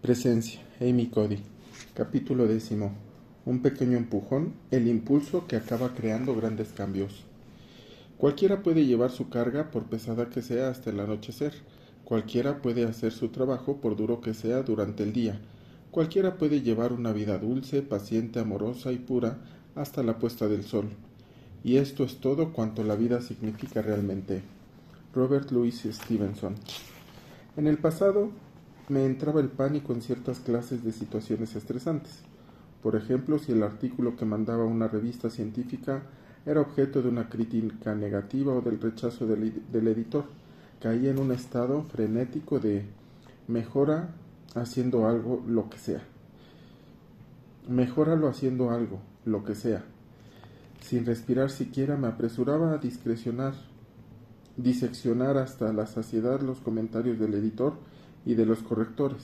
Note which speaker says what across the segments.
Speaker 1: Presencia, Amy Cody. Capítulo décimo. Un pequeño empujón, el impulso que acaba creando grandes cambios. Cualquiera puede llevar su carga, por pesada que sea, hasta el anochecer. Cualquiera puede hacer su trabajo, por duro que sea, durante el día. Cualquiera puede llevar una vida dulce, paciente, amorosa y pura, hasta la puesta del sol. Y esto es todo cuanto la vida significa realmente. Robert Louis Stevenson. En el pasado, me entraba el pánico en ciertas clases de situaciones estresantes. Por ejemplo, si el artículo que mandaba una revista científica era objeto de una crítica negativa o del rechazo del, editor, caía en un estado frenético de mejora haciendo algo, lo que sea. Mejóralo haciendo algo, lo que sea. Sin respirar siquiera me apresuraba a discrecionar, diseccionar hasta la saciedad los comentarios del editor y de los correctores,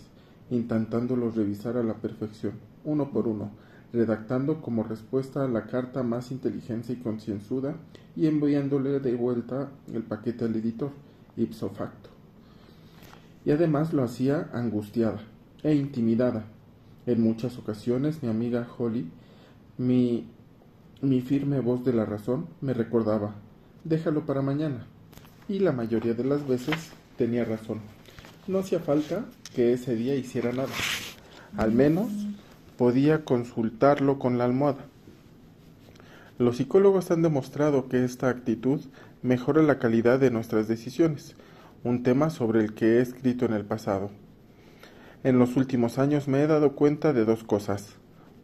Speaker 1: intentándolos revisar a la perfección, uno por uno, redactando como respuesta a la carta más inteligencia y concienzuda y enviándole de vuelta el paquete al editor, ipso facto. Y además lo hacía angustiada e intimidada. En muchas ocasiones mi amiga Holly, mi, mi firme voz de la razón, me recordaba, déjalo para mañana. Y la mayoría de las veces tenía razón. No hacía falta que ese día hiciera nada. Al menos podía consultarlo con la almohada. Los psicólogos han demostrado que esta actitud mejora la calidad de nuestras decisiones, un tema sobre el que he escrito en el pasado. En los últimos años me he dado cuenta de dos cosas.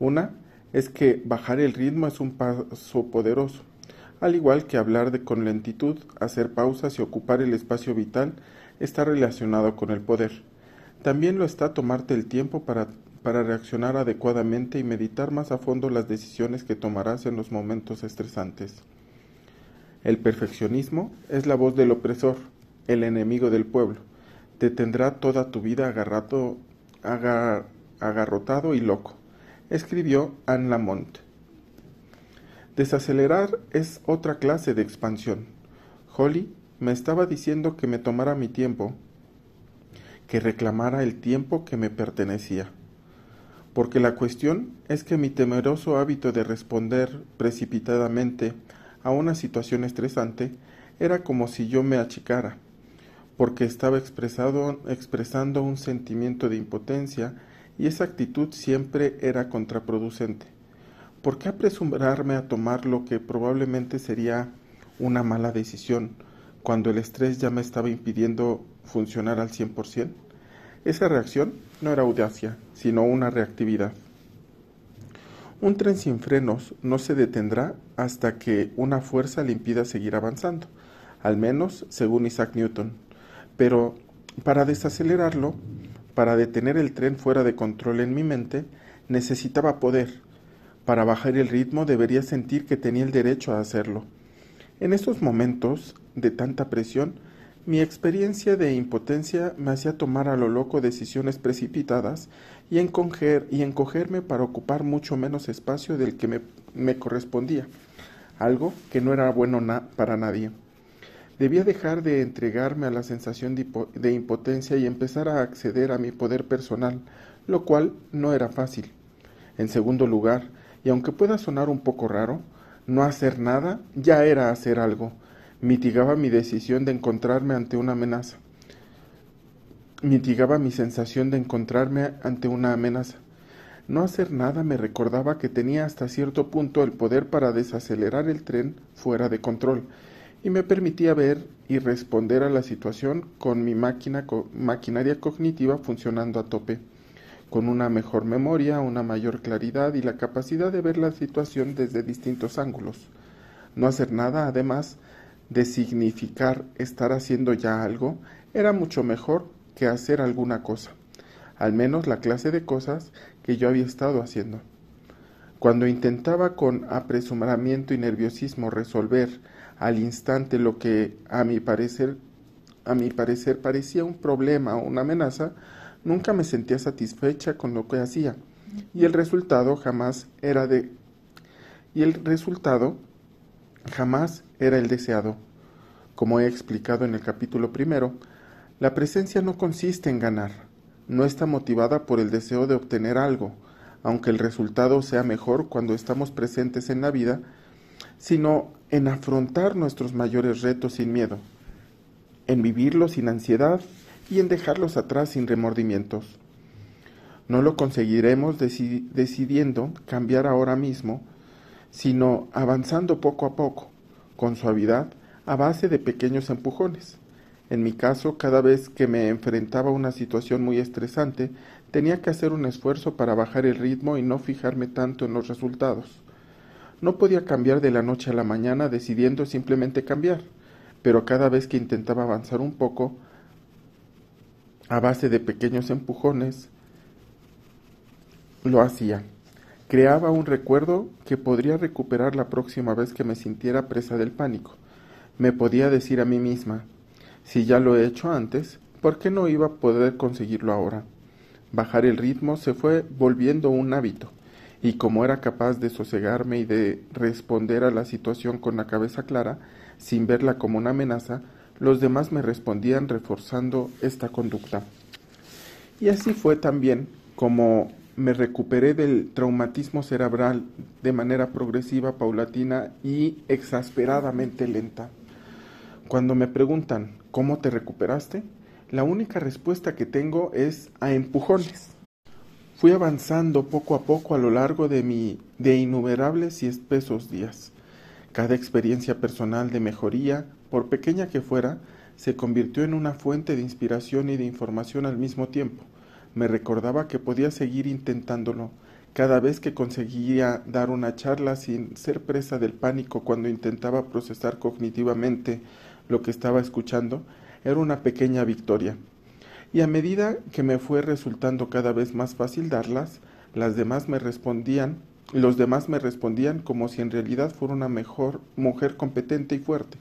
Speaker 1: Una es que bajar el ritmo es un paso poderoso, al igual que hablar de con lentitud, hacer pausas y ocupar el espacio vital está relacionado con el poder. También lo está tomarte el tiempo para, para reaccionar adecuadamente y meditar más a fondo las decisiones que tomarás en los momentos estresantes. El perfeccionismo es la voz del opresor, el enemigo del pueblo. Te tendrá toda tu vida agarrado, agar, agarrotado y loco, escribió Anne Lamont. Desacelerar es otra clase de expansión. Holly me estaba diciendo que me tomara mi tiempo, que reclamara el tiempo que me pertenecía. Porque la cuestión es que mi temeroso hábito de responder precipitadamente a una situación estresante era como si yo me achicara, porque estaba expresando un sentimiento de impotencia y esa actitud siempre era contraproducente. ¿Por qué apresurarme a tomar lo que probablemente sería una mala decisión? Cuando el estrés ya me estaba impidiendo funcionar al 100%? Esa reacción no era audacia, sino una reactividad. Un tren sin frenos no se detendrá hasta que una fuerza le impida seguir avanzando, al menos según Isaac Newton. Pero para desacelerarlo, para detener el tren fuera de control en mi mente, necesitaba poder. Para bajar el ritmo debería sentir que tenía el derecho a hacerlo. En estos momentos de tanta presión, mi experiencia de impotencia me hacía tomar a lo loco decisiones precipitadas y, encoger, y encogerme para ocupar mucho menos espacio del que me, correspondía, algo que no era bueno para nadie. Debía dejar de entregarme a la sensación de, de impotencia y empezar a acceder a mi poder personal, lo cual no era fácil. En segundo lugar, y aunque pueda sonar un poco raro, no hacer nada ya era hacer algo, mitigaba mi decisión de encontrarme ante una amenaza. Mitigaba mi sensación de encontrarme ante una amenaza. No hacer nada me recordaba que tenía hasta cierto punto el poder para desacelerar el tren fuera de control y me permitía ver y responder a la situación con mi maquinaria cognitiva funcionando a tope, con una mejor memoria, una mayor claridad y la capacidad de ver la situación desde distintos ángulos. No hacer nada, además, de significar estar haciendo ya algo era mucho mejor que hacer alguna cosa, al menos la clase de cosas que yo había estado haciendo. Cuando intentaba con apresuramiento y nerviosismo resolver al instante lo que a mi parecer a mi parecer parecía un problema o una amenaza, nunca me sentía satisfecha con lo que hacía y el resultado jamás era de y el resultado jamás era el deseado. Como he explicado en el capítulo primero, la presencia no consiste en ganar, no está motivada por el deseo de obtener algo, aunque el resultado sea mejor cuando estamos presentes en la vida, sino en afrontar nuestros mayores retos sin miedo, en vivirlos sin ansiedad y en dejarlos atrás sin remordimientos. No lo conseguiremos decidiendo cambiar ahora mismo, sino avanzando poco a poco, con suavidad, a base de pequeños empujones. En mi caso, cada vez que me enfrentaba a una situación muy estresante, tenía que hacer un esfuerzo para bajar el ritmo y no fijarme tanto en los resultados. No podía cambiar de la noche a la mañana decidiendo simplemente cambiar, pero cada vez que intentaba avanzar un poco, a base de pequeños empujones, lo hacía. Creaba un recuerdo que podría recuperar la próxima vez que me sintiera presa del pánico. Me podía decir a mí misma, si ya lo he hecho antes, ¿por qué no iba a poder conseguirlo ahora? Bajar el ritmo se fue volviendo un hábito, y como era capaz de sosegarme y de responder a la situación con la cabeza clara, sin verla como una amenaza, los demás me respondían reforzando esta conducta. Y así fue también como me recuperé del traumatismo cerebral de manera progresiva, paulatina y exasperadamente lenta. Cuando me preguntan, ¿cómo te recuperaste? La única respuesta que tengo es a empujones. Fui avanzando poco a poco a lo largo de mi de innumerables y espesos días. Cada experiencia personal de mejoría, por pequeña que fuera, se convirtió en una fuente de inspiración y de información al mismo tiempo. Me recordaba que podía seguir intentándolo. Cada vez que conseguía dar una charla sin ser presa del pánico cuando intentaba procesar cognitivamente lo que estaba escuchando, era una pequeña victoria. Y a medida que me fue resultando cada vez más fácil darlas, las demás me respondían, los demás me respondían como si en realidad fuera una mejor mujer competente y fuerte,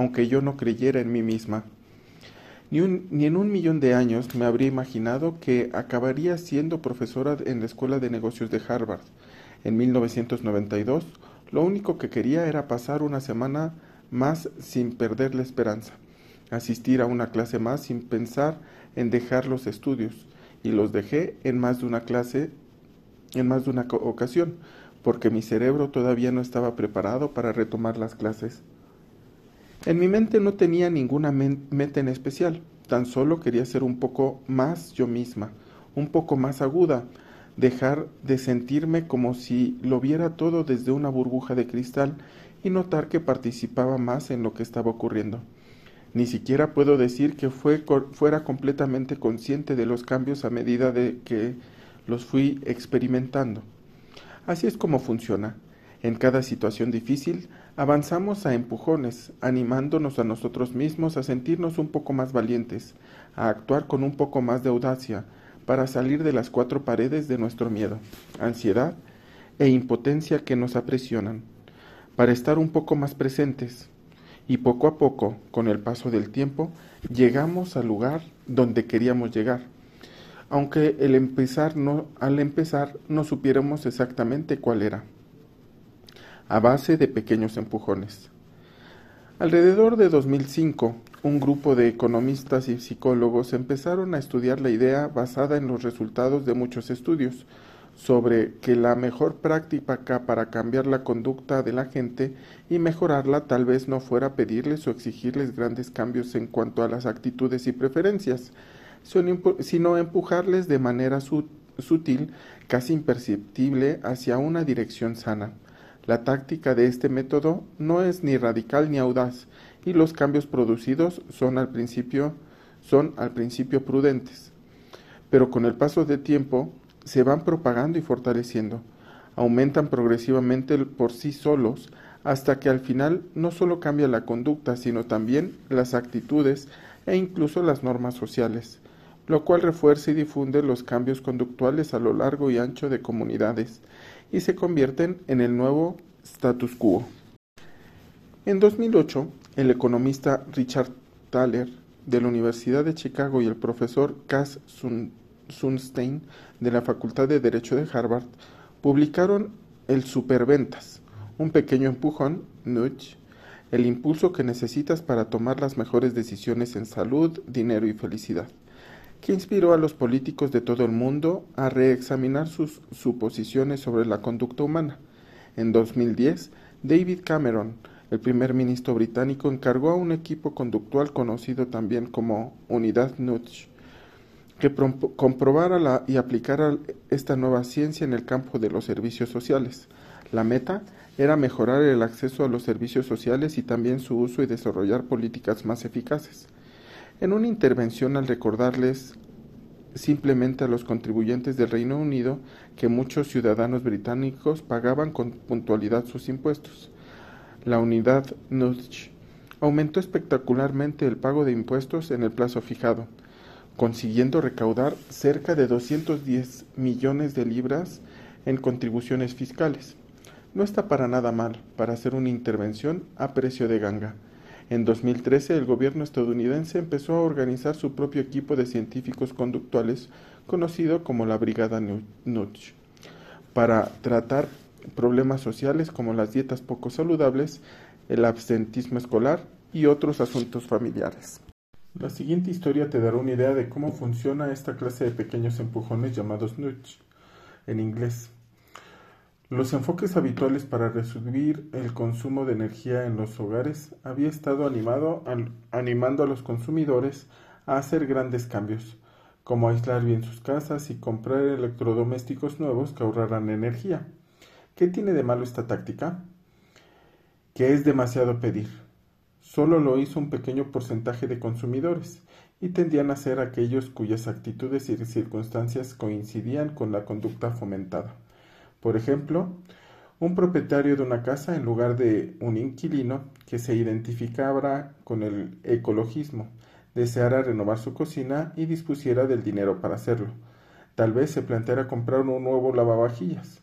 Speaker 1: aunque yo no creyera en mí misma. Ni, en un millón de años me habría imaginado que acabaría siendo profesora en la Escuela de Negocios de Harvard. En 1992, lo único que quería era pasar una semana más sin perder la esperanza, asistir a una clase más sin pensar en dejar los estudios, y los dejé en más de una clase, en más de una ocasión, porque mi cerebro todavía no estaba preparado para retomar las clases. En mi mente no tenía ninguna meta en especial, tan solo quería ser un poco más yo misma, un poco más aguda, dejar de sentirme como si lo viera todo desde una burbuja de cristal y notar que participaba más en lo que estaba ocurriendo. Ni siquiera puedo decir que fue, fuera completamente consciente de los cambios a medida de que los fui experimentando. Así es como funciona. En cada situación difícil avanzamos a empujones, animándonos a nosotros mismos a sentirnos un poco más valientes, a actuar con un poco más de audacia, para salir de las cuatro paredes de nuestro miedo, ansiedad e impotencia que nos apresionan, para estar un poco más presentes. Y poco a poco, con el paso del tiempo, llegamos al lugar donde queríamos llegar aunque el empezar no, al empezar no supiéramos exactamente cuál era a base de pequeños empujones. Alrededor de 2005, un grupo de economistas y psicólogos empezaron a estudiar la idea basada en los resultados de muchos estudios sobre que la mejor práctica para cambiar la conducta de la gente y mejorarla tal vez no fuera pedirles o exigirles grandes cambios en cuanto a las actitudes y preferencias, sino empujarles de manera sutil, casi imperceptible, hacia una dirección sana. La táctica de este método no es ni radical ni audaz, y los cambios producidos son al principio, son al principio prudentes. Pero con el paso del tiempo se van propagando y fortaleciendo, aumentan progresivamente por sí solos, hasta que al final no solo cambia la conducta, sino también las actitudes e incluso las normas sociales, lo cual refuerza y difunde los cambios conductuales a lo largo y ancho de comunidades, y se convierten en el nuevo status quo. En 2008, el economista Richard Thaler de la Universidad de Chicago y el profesor Cass Sunstein de la Facultad de Derecho de Harvard publicaron el Superventas, un pequeño empujón, nudge, el impulso que necesitas para tomar las mejores decisiones en salud, dinero y felicidad. Que inspiró a los políticos de todo el mundo a reexaminar sus suposiciones sobre la conducta humana. En 2010, David Cameron, el primer ministro británico, encargó a un equipo conductual conocido también como Unidad Nudge que comprobara y aplicara esta nueva ciencia en el campo de los servicios sociales. La meta era mejorar el acceso a los servicios sociales y también su uso y desarrollar políticas más eficaces. En una intervención al recordarles simplemente a los contribuyentes del Reino Unido que muchos ciudadanos británicos pagaban con puntualidad sus impuestos. La unidad Nudge aumentó espectacularmente el pago de impuestos en el plazo fijado, consiguiendo recaudar cerca de 210 millones de libras en contribuciones fiscales. No está para nada mal para hacer una intervención a precio de ganga. En 2013 el gobierno estadounidense empezó a organizar su propio equipo de científicos conductuales conocido como la Brigada Nudge para tratar problemas sociales como las dietas poco saludables, el absentismo escolar y otros asuntos familiares. La siguiente historia te dará una idea de cómo funciona esta clase de pequeños empujones llamados nudge en inglés. Los enfoques habituales para reducir el consumo de energía en los hogares había estado animado, animando a los consumidores a hacer grandes cambios, como aislar bien sus casas y comprar electrodomésticos nuevos que ahorraran energía. ¿Qué tiene de malo esta táctica? Que es demasiado pedir solo lo hizo un pequeño porcentaje de consumidores, y tendían a ser aquellos cuyas actitudes y circunstancias coincidían con la conducta fomentada. Por ejemplo, un propietario de una casa en lugar de un inquilino que se identificara con el ecologismo, deseara renovar su cocina y dispusiera del dinero para hacerlo. Tal vez se planteara comprar un nuevo lavavajillas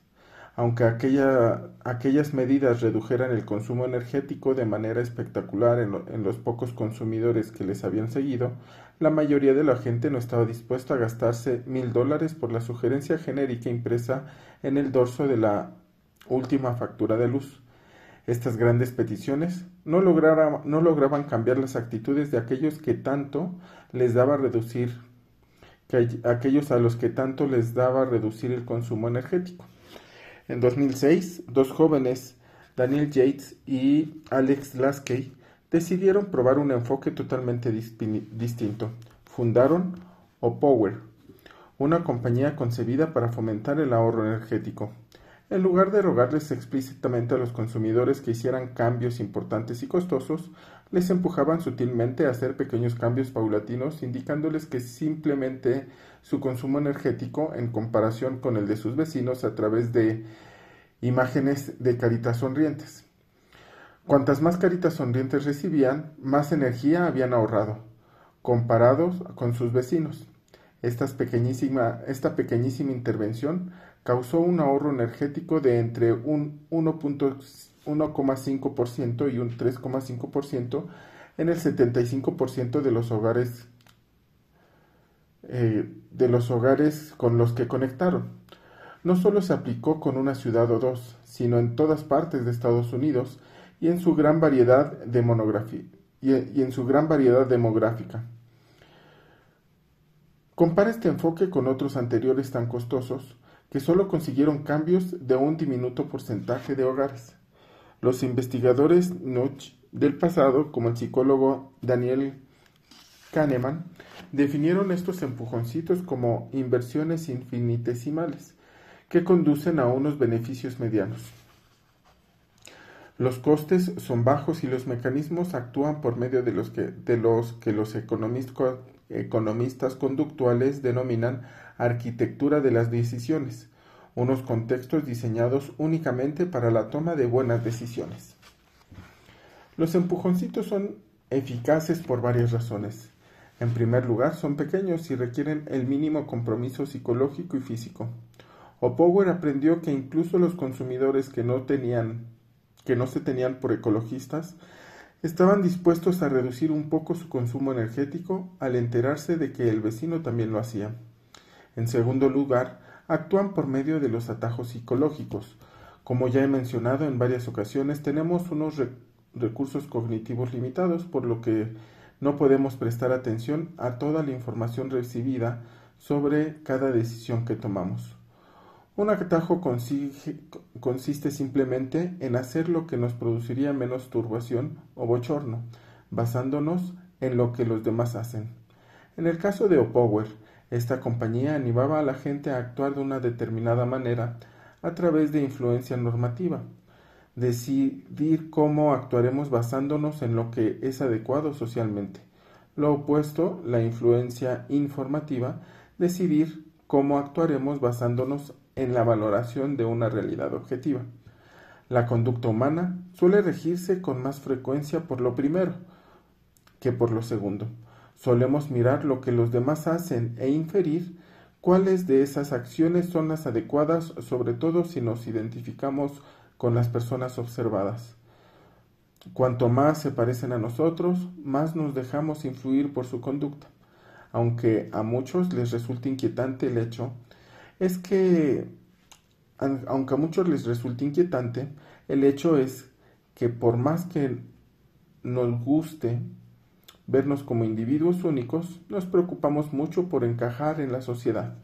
Speaker 1: aunque aquellas medidas redujeran el consumo energético de manera espectacular en, los pocos consumidores que les habían seguido, la mayoría de la gente no estaba dispuesta a gastarse mil dólares por la sugerencia genérica impresa en el dorso de la última factura de luz. Estas grandes peticiones no, lograban cambiar las actitudes de aquellos que tanto les daba reducir que aquellos a los que tanto les daba reducir el consumo energético. En 2006, dos jóvenes, Daniel Yates y Alex Laskey, decidieron probar un enfoque totalmente distinto. Fundaron Opower, una compañía concebida para fomentar el ahorro energético. En lugar de rogarles explícitamente a los consumidores que hicieran cambios importantes y costosos, les empujaban sutilmente a hacer pequeños cambios paulatinos, indicándoles que simplemente su consumo energético en comparación con el de sus vecinos a través de imágenes de caritas sonrientes. Cuantas más caritas sonrientes recibían, más energía habían ahorrado, comparados con sus vecinos. Esta pequeñísima, intervención causó un ahorro energético de entre un 1,5% y un 3,5% en el 75% de los hogares eh, de los hogares con los que conectaron. No solo se aplicó con una ciudad o dos, sino en todas partes de Estados Unidos y en su gran variedad demográfica. Compara este enfoque con otros anteriores tan costosos que solo consiguieron cambios de un diminuto porcentaje de hogares. Los investigadores Nudge del pasado, como el psicólogo Daniel Kahneman, definieron estos empujoncitos como inversiones infinitesimales que conducen a unos beneficios medianos. Los costes son bajos y los mecanismos actúan por medio de los que, de los, que los economistas conductuales denominan arquitectura de las decisiones, unos contextos diseñados únicamente para la toma de buenas decisiones. Los empujoncitos son eficaces por varias razones. En primer lugar, son pequeños y requieren el mínimo compromiso psicológico y físico. Opower aprendió que incluso los consumidores que no tenían que no se tenían por ecologistas estaban dispuestos a reducir un poco su consumo energético al enterarse de que el vecino también lo hacía. En segundo lugar, actúan por medio de los atajos psicológicos. Como ya he mencionado en varias ocasiones, tenemos unos recursos cognitivos limitados, por lo que no podemos prestar atención a toda la información recibida sobre cada decisión que tomamos. Un atajo consiste simplemente en hacer lo que nos produciría menos turbación o bochorno, basándonos en lo que los demás hacen. En el caso de Opower, esta compañía animaba a la gente a actuar de una determinada manera a través de influencia normativa. Decidir cómo actuaremos basándonos en lo que es adecuado socialmente. Lo opuesto, la influencia informativa, decidir cómo actuaremos basándonos en la valoración de una realidad objetiva. La conducta humana suele regirse con más frecuencia por lo primero que por lo segundo. Solemos mirar lo que los demás hacen e inferir cuáles de esas acciones son las adecuadas, sobre todo si nos identificamos con las personas observadas. Cuanto más se parecen a nosotros, más nos dejamos influir por su conducta. Aunque a muchos les resulte inquietante el hecho, es que, aunque a muchos les resulte inquietante, el hecho es que por más que nos guste vernos como individuos únicos, nos preocupamos mucho por encajar en la sociedad.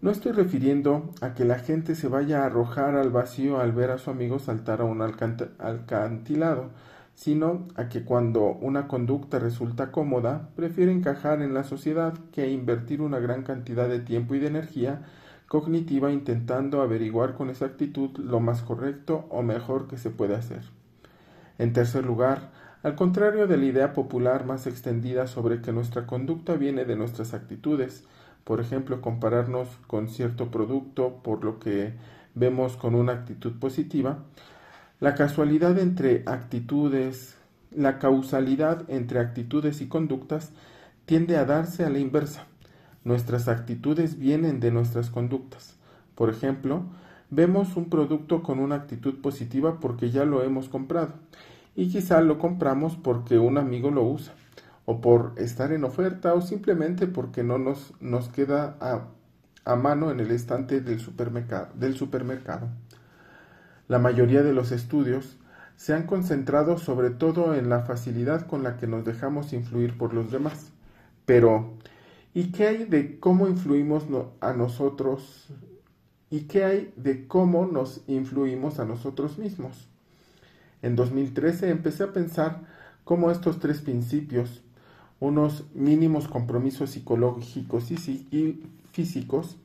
Speaker 1: No estoy refiriendo a que la gente se vaya a arrojar al vacío al ver a su amigo saltar a un alcantilado, sino a que cuando una conducta resulta cómoda, prefiere encajar en la sociedad que invertir una gran cantidad de tiempo y de energía cognitiva intentando averiguar con exactitud lo más correcto o mejor que se puede hacer. En tercer lugar, al contrario de la idea popular más extendida sobre que nuestra conducta viene de nuestras actitudes, por ejemplo, compararnos con cierto producto por lo que vemos con una actitud positiva, la casualidad entre actitudes, la causalidad entre actitudes y conductas tiende a darse a la inversa. Nuestras actitudes vienen de nuestras conductas. Por ejemplo, vemos un producto con una actitud positiva porque ya lo hemos comprado y quizá lo compramos porque un amigo lo usa o por estar en oferta o simplemente porque no nos, nos queda a, a mano en el estante del supermercado, del supermercado. La mayoría de los estudios se han concentrado sobre todo en la facilidad con la que nos dejamos influir por los demás. Pero, ¿y qué hay de cómo influimos a nosotros? ¿Y qué hay de cómo nos influimos a nosotros mismos? En 2013 empecé a pensar cómo estos tres principios, unos mínimos compromisos psicológicos y físicos,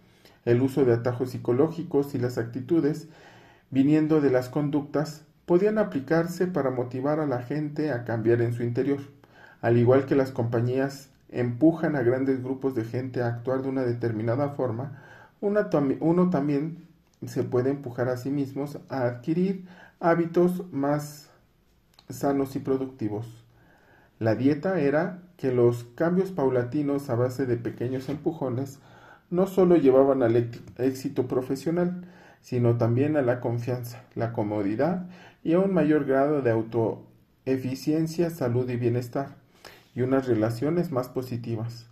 Speaker 1: el uso de atajos psicológicos y las actitudes, viniendo de las conductas, podían aplicarse para motivar a la gente a cambiar en su interior, al igual que las compañías empujan a grandes grupos de gente a actuar de una determinada forma, uno también se puede empujar a sí mismos a adquirir hábitos más sanos y productivos. La dieta era que los cambios paulatinos a base de pequeños empujones no solo llevaban al éxito profesional, sino también a la confianza, la comodidad y a un mayor grado de autoeficiencia, salud y bienestar, y unas relaciones más positivas.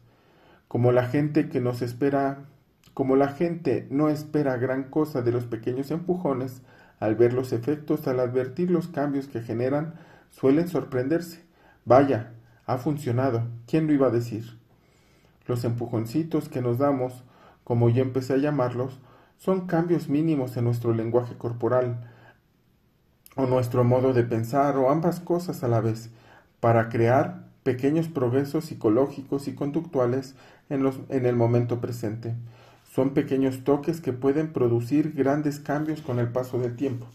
Speaker 1: Como la gente que nos espera, como la gente no espera gran cosa de los pequeños empujones, al ver los efectos, al advertir los cambios que generan, suelen sorprenderse. Vaya, ha funcionado. ¿Quién lo iba a decir? Los empujoncitos que nos damos, como yo empecé a llamarlos, son cambios mínimos en nuestro lenguaje corporal, o nuestro modo de pensar, o ambas cosas a la vez, para crear pequeños progresos psicológicos y conductuales en, los, en el momento presente. Son pequeños toques que pueden producir grandes cambios con el paso del tiempo.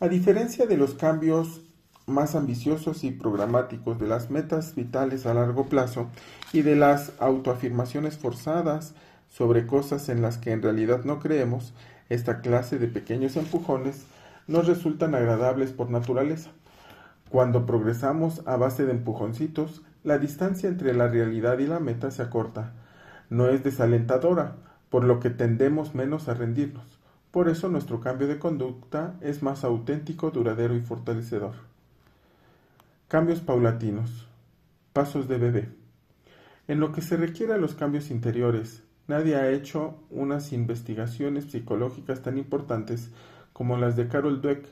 Speaker 1: A diferencia de los cambios más ambiciosos y programáticos de las metas vitales a largo plazo y de las autoafirmaciones forzadas sobre cosas en las que en realidad no creemos, esta clase de pequeños empujones nos resultan agradables por naturaleza. Cuando progresamos a base de empujoncitos, la distancia entre la realidad y la meta se acorta. No es desalentadora, por lo que tendemos menos a rendirnos. Por eso nuestro cambio de conducta es más auténtico, duradero y fortalecedor. Cambios paulatinos. Pasos de bebé. En lo que se requiere a los cambios interiores, nadie ha hecho unas investigaciones psicológicas tan importantes como las de Carol Dweck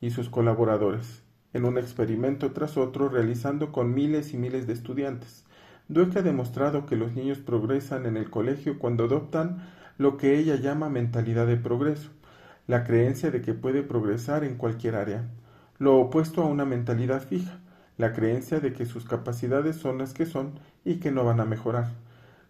Speaker 1: y sus colaboradores. en un experimento tras otro realizando con miles y miles de estudiantes. Dweck ha demostrado que los niños progresan en el colegio cuando adoptan lo que ella llama mentalidad de progreso, la creencia de que puede progresar en cualquier área, lo opuesto a una mentalidad fija, la creencia de que sus capacidades son las que son y que no van a mejorar.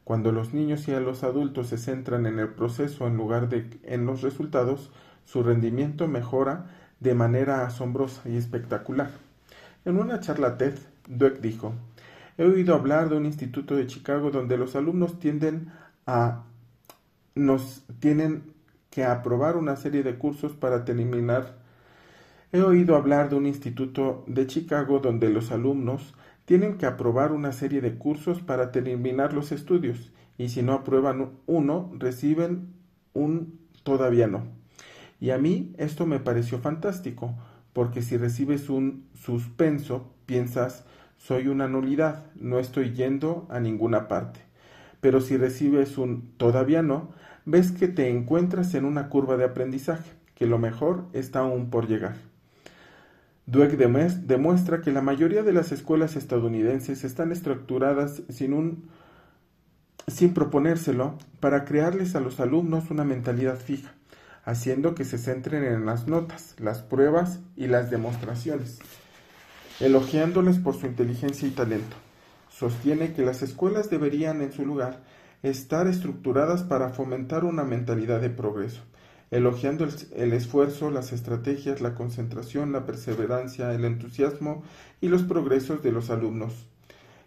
Speaker 1: Cuando los niños y los adultos se centran en el proceso en lugar de en los resultados, su rendimiento mejora de manera asombrosa y espectacular. En una charla TED, Dweck dijo, He oído hablar de un instituto de Chicago donde los alumnos tienden a nos tienen que aprobar una serie de cursos para terminar. He oído hablar de un instituto de Chicago donde los alumnos tienen que aprobar una serie de cursos para terminar los estudios y si no aprueban uno reciben un todavía no. Y a mí esto me pareció fantástico, porque si recibes un suspenso, piensas soy una nulidad, no estoy yendo a ninguna parte. Pero si recibes un todavía no, ves que te encuentras en una curva de aprendizaje, que lo mejor está aún por llegar. Dweck demuestra que la mayoría de las escuelas estadounidenses están estructuradas sin, un, sin proponérselo para crearles a los alumnos una mentalidad fija, haciendo que se centren en las notas, las pruebas y las demostraciones, elogiándoles por su inteligencia y talento. Sostiene que las escuelas deberían, en su lugar, estar estructuradas para fomentar una mentalidad de progreso, elogiando el, esfuerzo, las estrategias, la concentración, la perseverancia, el entusiasmo y los progresos de los alumnos.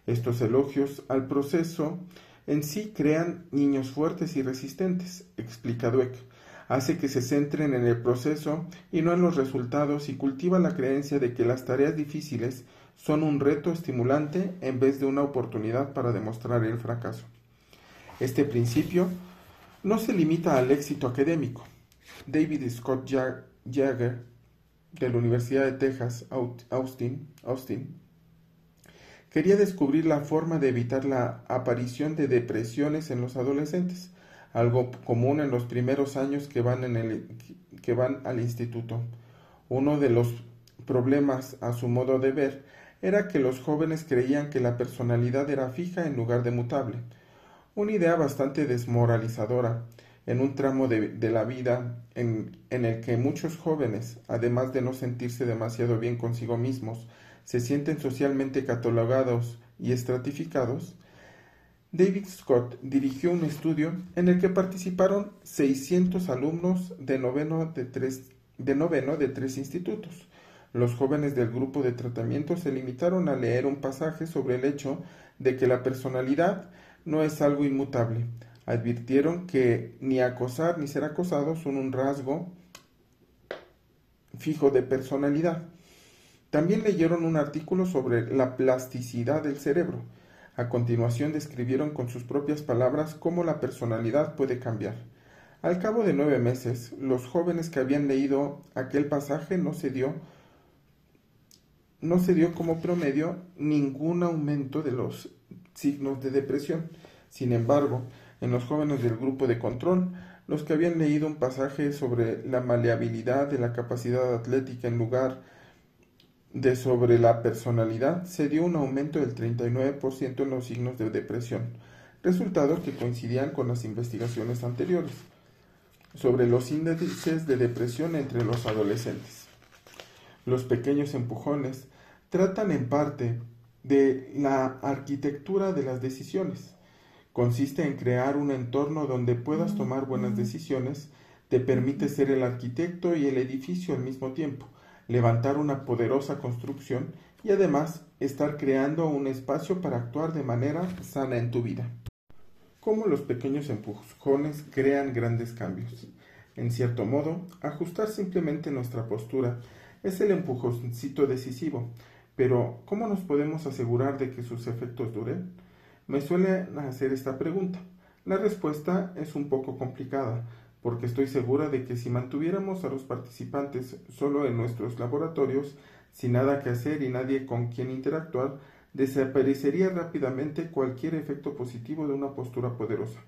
Speaker 1: Estos elogios al proceso en sí crean niños fuertes y resistentes, explica Dweck. Hace que se centren en el proceso y no en los resultados y cultiva la creencia de que las tareas difíciles son un reto estimulante en vez de una oportunidad para demostrar el fracaso. Este principio no se limita al éxito académico. David Scott Jagger, de la Universidad de Texas, Austin, quería descubrir la forma de evitar la aparición de depresiones en los adolescentes, algo común en los primeros años que van, en el, que van al instituto. Uno de los problemas, a su modo de ver, era que los jóvenes creían que la personalidad era fija en lugar de mutable una idea bastante desmoralizadora en un tramo de, la vida en, en, el que muchos jóvenes, además de no sentirse demasiado bien consigo mismos, se sienten socialmente catalogados y estratificados, David Scott dirigió un estudio en el que participaron 600 alumnos de noveno de tres, de noveno de tres institutos. Los jóvenes del grupo de tratamiento se limitaron a leer un pasaje sobre el hecho de que la personalidad no es algo inmutable. Advirtieron que ni acosar ni ser acosado son un rasgo fijo de personalidad. También leyeron un artículo sobre la plasticidad del cerebro. A continuación describieron con sus propias palabras cómo la personalidad puede cambiar. Al cabo de nueve meses, los jóvenes que habían leído aquel pasaje no se dio no se dio como promedio ningún aumento de los signos de depresión. Sin embargo, en los jóvenes del grupo de control, los que habían leído un pasaje sobre la maleabilidad de la capacidad atlética en lugar de sobre la personalidad, se dio un aumento del 39% en los signos de depresión, resultados que coincidían con las investigaciones anteriores sobre los índices de depresión entre los adolescentes. Los pequeños empujones tratan en parte de la arquitectura de las decisiones. Consiste en crear un entorno donde puedas tomar buenas decisiones, te permite ser el arquitecto y el edificio al mismo tiempo, levantar una poderosa construcción y además estar creando un espacio para actuar de manera sana en tu vida. Cómo los pequeños empujones crean grandes cambios. En cierto modo, ajustar simplemente nuestra postura es el empujoncito decisivo, pero, ¿cómo nos podemos asegurar de que sus efectos duren? Me suelen hacer esta pregunta. La respuesta es un poco complicada, porque estoy segura de que si mantuviéramos a los participantes solo en nuestros laboratorios, sin nada que hacer y nadie con quien interactuar, desaparecería rápidamente cualquier efecto positivo de una postura poderosa.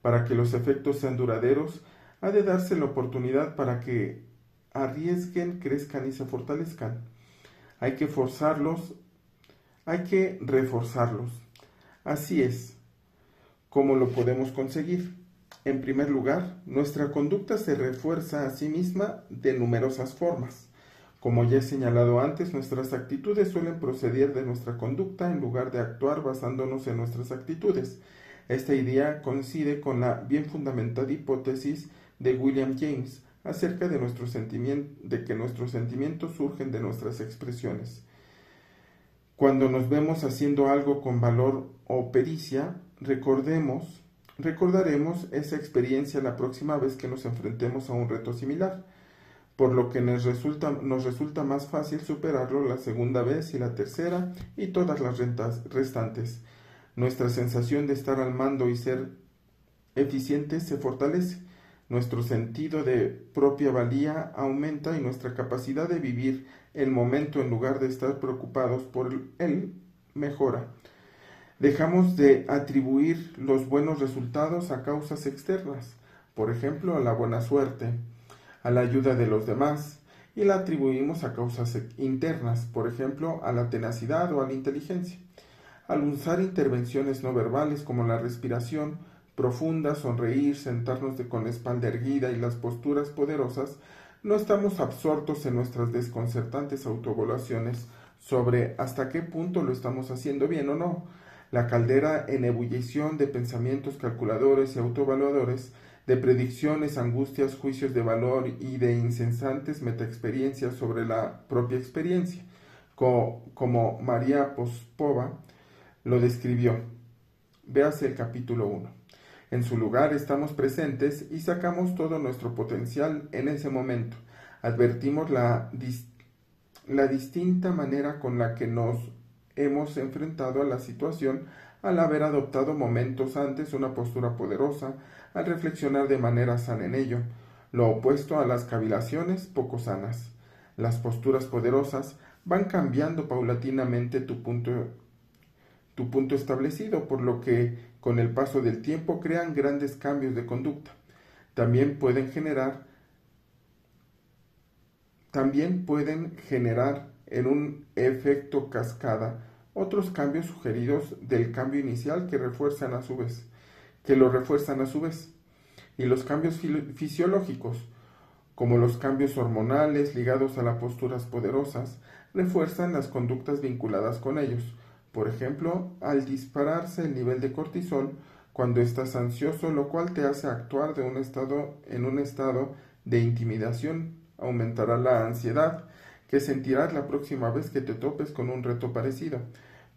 Speaker 1: Para que los efectos sean duraderos, ha de darse la oportunidad para que arriesguen, crezcan y se fortalezcan. Hay que forzarlos, hay que reforzarlos. Así es como lo podemos conseguir. En primer lugar, nuestra conducta se refuerza a sí misma de numerosas formas. Como ya he señalado antes, nuestras actitudes suelen proceder de nuestra conducta en lugar de actuar basándonos en nuestras actitudes. Esta idea coincide con la bien fundamentada hipótesis de William James acerca de, nuestro de que nuestros sentimientos surgen de nuestras expresiones. Cuando nos vemos haciendo algo con valor o pericia, recordemos, recordaremos esa experiencia la próxima vez que nos enfrentemos a un reto similar por lo que nos resulta, nos resulta más fácil superarlo la segunda vez y la tercera y todas las rentas restantes. Nuestra sensación de estar al mando y ser eficientes se fortalece, nuestro sentido de propia valía aumenta y nuestra capacidad de vivir el momento en lugar de estar preocupados por él mejora. Dejamos de atribuir los buenos resultados a causas externas, por ejemplo, a la buena suerte, a la ayuda de los demás y la atribuimos a causas internas, por ejemplo, a la tenacidad o a la inteligencia. Al usar intervenciones no verbales como la respiración profunda, sonreír, sentarnos de con la espalda erguida y las posturas poderosas, no estamos absortos en nuestras desconcertantes autoevaluaciones sobre hasta qué punto lo estamos haciendo bien o no. La caldera en ebullición de pensamientos calculadores y autoevaluadores de predicciones, angustias, juicios de valor y de incesantes metaexperiencias sobre la propia experiencia, como, María Pospova lo describió. Véase el capítulo 1. En su lugar estamos presentes y sacamos todo nuestro potencial en ese momento. Advertimos la, la distinta manera con la que nos hemos enfrentado a la situación al haber adoptado momentos antes una postura poderosa, al reflexionar de manera sana en ello, lo opuesto a las cavilaciones poco sanas. Las posturas poderosas van cambiando paulatinamente tu punto, tu punto establecido, por lo que con el paso del tiempo crean grandes cambios de conducta. También pueden generar también pueden generar en un efecto cascada otros cambios sugeridos del cambio inicial que refuerzan a su vez, que lo refuerzan a su vez. Y los cambios fisiológicos, como los cambios hormonales ligados a las posturas poderosas, refuerzan las conductas vinculadas con ellos. Por ejemplo, al dispararse el nivel de cortisol cuando estás ansioso, lo cual te hace actuar de un estado en un estado de intimidación, aumentará la ansiedad que sentirás la próxima vez que te topes con un reto parecido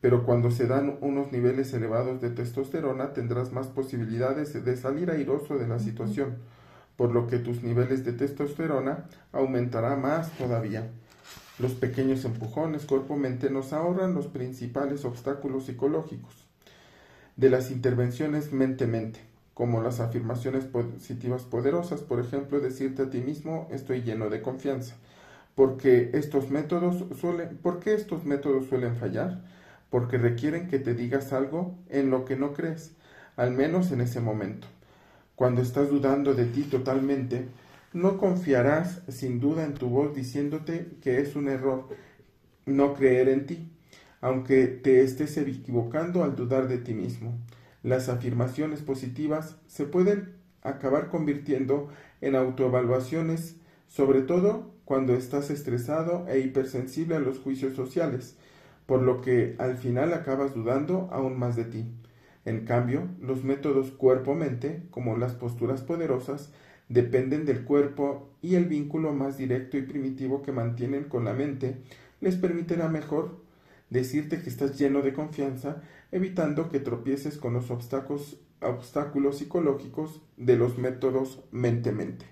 Speaker 1: pero cuando se dan unos niveles elevados de testosterona tendrás más posibilidades de salir airoso de la situación, por lo que tus niveles de testosterona aumentará más todavía. Los pequeños empujones cuerpo-mente nos ahorran los principales obstáculos psicológicos de las intervenciones mente-mente, como las afirmaciones positivas poderosas, por ejemplo, decirte a ti mismo estoy lleno de confianza. Porque estos métodos suelen, ¿Por qué estos métodos suelen fallar? porque requieren que te digas algo en lo que no crees, al menos en ese momento. Cuando estás dudando de ti totalmente, no confiarás sin duda en tu voz diciéndote que es un error no creer en ti, aunque te estés equivocando al dudar de ti mismo. Las afirmaciones positivas se pueden acabar convirtiendo en autoevaluaciones, sobre todo cuando estás estresado e hipersensible a los juicios sociales, por lo que al final acabas dudando aún más de ti. En cambio, los métodos cuerpo-mente, como las posturas poderosas, dependen del cuerpo y el vínculo más directo y primitivo que mantienen con la mente les permitirá mejor decirte que estás lleno de confianza, evitando que tropieces con los obstáculos, obstáculos psicológicos de los métodos mente-mente.